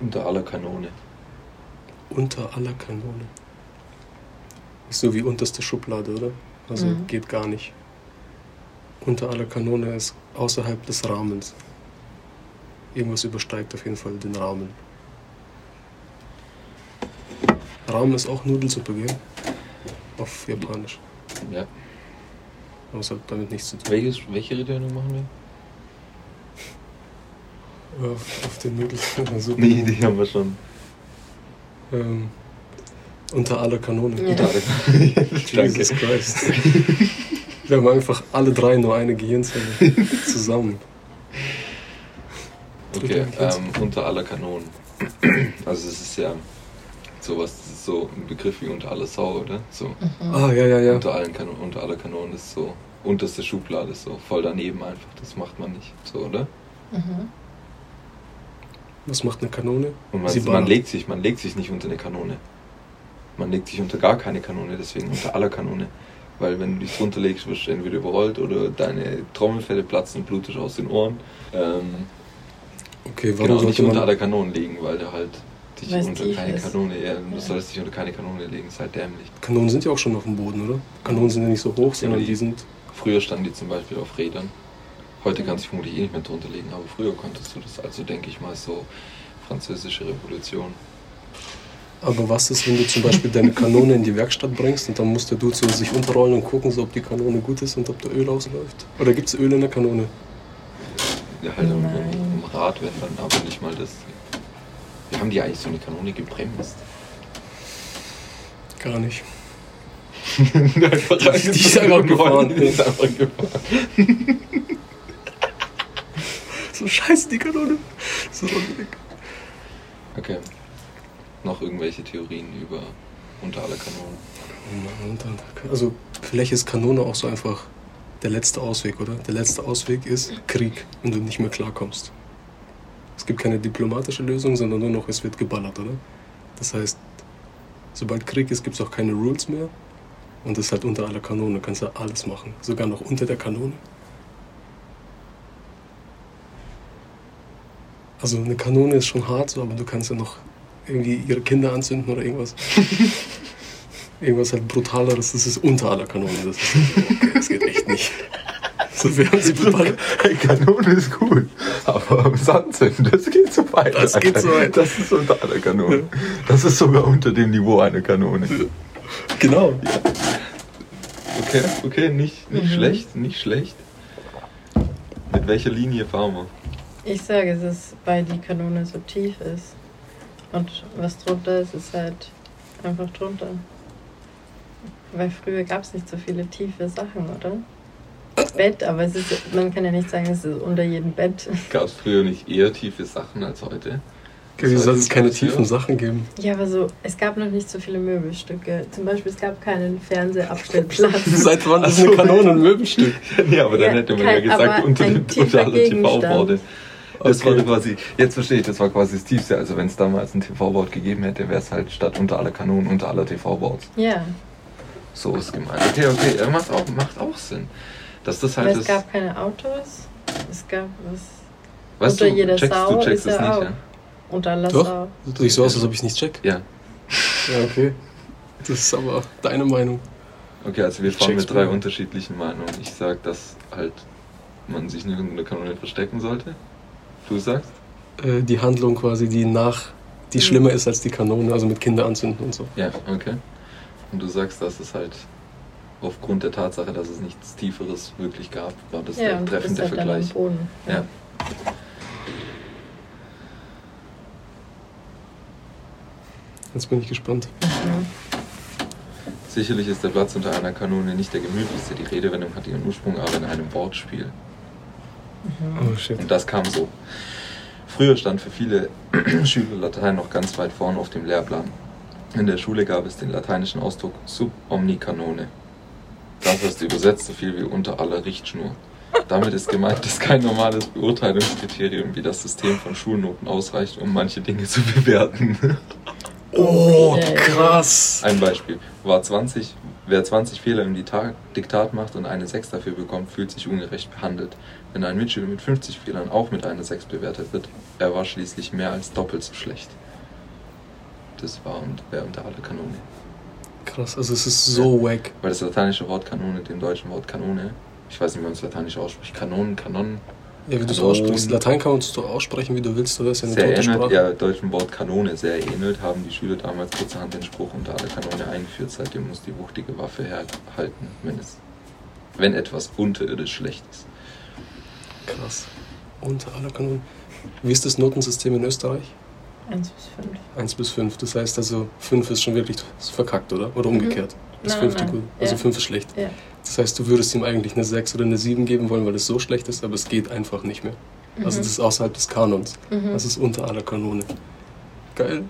Unter aller Kanone. Unter aller Kanone. Ist so wie unterste Schublade, oder? Also Mhm. geht gar nicht. Unter aller Kanone ist außerhalb des Rahmens. Irgendwas übersteigt auf jeden Fall den Rahmen. Ramen ist auch Nudelsuppe, gell? Auf Japanisch. Ja. Aber es hat damit nichts zu tun. Welches, welche Redewendung machen wir? Ja, auf den Nudelsuppe. Nee, die haben wir schon. Ähm, unter aller Kanone. Ja. Unter aller Kanone. Jesus Christ. Wir haben einfach alle drei nur eine Gehirnzelle zusammen. Okay, ähm, unter aller Kanonen. Also es ist ja sowas, das ist so ein Begriff wie unter aller Sau, oder? So. Mhm. Ah, ja, ja, ja. Unter, allen Kanon unter aller Kanonen ist so, unterste Schublade ist so, voll daneben einfach, das macht man nicht, so, oder? Mhm. Was macht eine Kanone? Und man, Sie man legt sich, man legt sich nicht unter eine Kanone. Man legt sich unter gar keine Kanone, deswegen unter aller Kanone. Weil wenn du dich drunter legst, wirst du entweder überrollt oder deine Trommelfelle platzen und blutest aus den Ohren. Ähm, Okay, warum genau, nicht unter aller Kanonen legen, weil du halt dich Weil es unter keine ist. Kanone, ja, du Ja. sollst dich unter keine Kanone legen, ist halt dämlich. Kanonen sind ja auch schon auf dem Boden, oder? Kanonen sind ja nicht so hoch, sondern die- die sind... Früher standen die zum Beispiel auf Rädern. Heute kannst du vermutlich eh nicht mehr drunter legen, aber früher konntest du das. Also denke ich mal so französische Revolution. Aber was ist, wenn du zum Beispiel deine Kanone in die Werkstatt bringst und dann muss der Dude so sich unterrollen und gucken, so, ob die Kanone gut ist und ob da Öl ausläuft? Oder gibt es Öl in der Kanone? Ja, halt im, Nein. im Rad, wenn dann, aber nicht mal das. Wir haben die eigentlich so eine Kanone gebremst. Gar nicht. einfach Die ist einfach gefahren. Die ist einfach gefahren. So scheiße, die Kanone. So weg. Okay. Noch irgendwelche Theorien über unter aller Kanonen? Also vielleicht ist Kanone auch so einfach der letzte Ausweg, oder? Der letzte Ausweg ist Krieg, wenn du nicht mehr klarkommst. Es gibt keine diplomatische Lösung, sondern nur noch, es wird geballert, oder? Das heißt, sobald Krieg ist, gibt es auch keine Rules mehr. Und das ist halt unter aller Kanone, du kannst ja alles machen. Sogar noch unter der Kanone. Also eine Kanone ist schon hart, so, aber du kannst ja noch irgendwie ihre Kinder anzünden oder irgendwas. Irgendwas halt brutaleres, das ist unter aller Kanone. Das, ist, okay, das geht echt nicht. So, wir haben sie beballert. Hey, Kanone ist gut, aber Sandzünden, das geht so weit. Das geht so weit. Das ist unter aller Kanone. Das ist sogar unter dem Niveau einer Kanone. Genau. Okay, okay, nicht, nicht Mhm. schlecht, nicht schlecht. Mit welcher Linie fahren wir? Ich sage, es ist, weil die Kanone so tief ist. Und was drunter ist, ist halt einfach drunter. Weil früher gab es nicht so viele tiefe Sachen, oder? Bett, aber es ist, man kann ja nicht sagen, es ist unter jedem Bett. Gab es früher nicht eher tiefe Sachen als heute? Wie soll es keine tiefen Sachen geben? Ja, aber so, es gab noch nicht so viele Möbelstücke. Zum Beispiel, es gab keinen Fernsehabstellplatz. Seit wann ist eine Kanone ein Möbelstück? nee, aber dann Ja, hätte man kein- ja gesagt, unter, unter aller Gegenstand. Das Okay. war quasi, jetzt verstehe ich, das war quasi das Tiefste. Also wenn es damals ein TV-Board gegeben hätte, wäre es halt statt unter aller Kanonen unter aller TV-Boards. Ja, So ist gemeint. Okay, okay, ja, macht auch, macht auch Sinn. Dass das halt weil es das. gab keine Autos. Es gab was weißt unter du, jeder checkst, Sau du checkst ist es ja nicht, auch. ja? unter aller Doch. Sau. Sieht so aus, als ob ich es nicht check. Ja. Ja, okay. Das ist aber deine Meinung. Okay, also wir fahren mit drei unterschiedlichen Meinungen. Ich sag, dass halt man sich nicht unter der Kanone verstecken sollte. Du sagst? Äh, die Handlung quasi, die nach, die Mhm. schlimmer ist als die Kanone, also mit Kinder anzünden und so. Ja, okay. Und du sagst, dass es halt aufgrund der Tatsache, dass es nichts Tieferes wirklich gab, war das Ja, der treffende halt Vergleich. Boden. Ja. Jetzt bin ich gespannt. Mhm. Sicherlich ist der Platz unter einer Kanone nicht der gemütlichste. Die Redewendung hat ihren Ursprung aber in einem Wortspiel. Mhm. Oh shit. Und das kam so. Früher stand für viele Schüler Latein noch ganz weit vorne auf dem Lehrplan. In der Schule gab es den lateinischen Ausdruck sub omni canone. Das heißt übersetzt so viel wie unter aller Richtschnur. Damit ist gemeint, dass kein normales Beurteilungskriterium wie das System von Schulnoten ausreicht, um manche Dinge zu bewerten. Oh, Okay. krass. Ein Beispiel. War 20 Wer 20 Fehler im Diktat macht und eine 6 dafür bekommt, fühlt sich ungerecht behandelt. Wenn ein Mitschüler mit 50 Fehlern auch mit einer 6 bewertet wird, er war schließlich mehr als doppelt so schlecht. Das war und wäre unter aller Kanone. Krass, also es ist so wack. Weil das lateinische Wort Kanone dem deutschen Wort Kanone, ich weiß nicht, wie man es latinisch ausspricht, Kanonen, Kanonen, Ja, wie du es Kanon. aussprichst. Latein kannst du aussprechen, wie du willst, oder? Das ist ja eine sehr ähnelt, Sprache. ja, deutschen Wort Kanone sehr ähnelt, haben die Schüler damals kurzerhand den Spruch unter aller Kanone eingeführt. Seitdem muss die wuchtige Waffe herhalten, wenn, es, wenn etwas unterirdisch schlecht ist. Krass. Unter aller Kanonen. Wie ist das Notensystem in Österreich? 1 bis 5. 1 bis 5. Das heißt also, 5 ist schon wirklich verkackt, oder? Oder umgekehrt. Ist Nein, 5 die nein. gut. Also Ja. 5 ist schlecht. Ja. Das heißt, du würdest ihm eigentlich eine 6 oder eine 7 geben wollen, weil es so schlecht ist, aber es geht einfach nicht mehr. Also Mhm. das ist außerhalb des Kanons. Mhm. Das ist unter aller Kanone. Geil.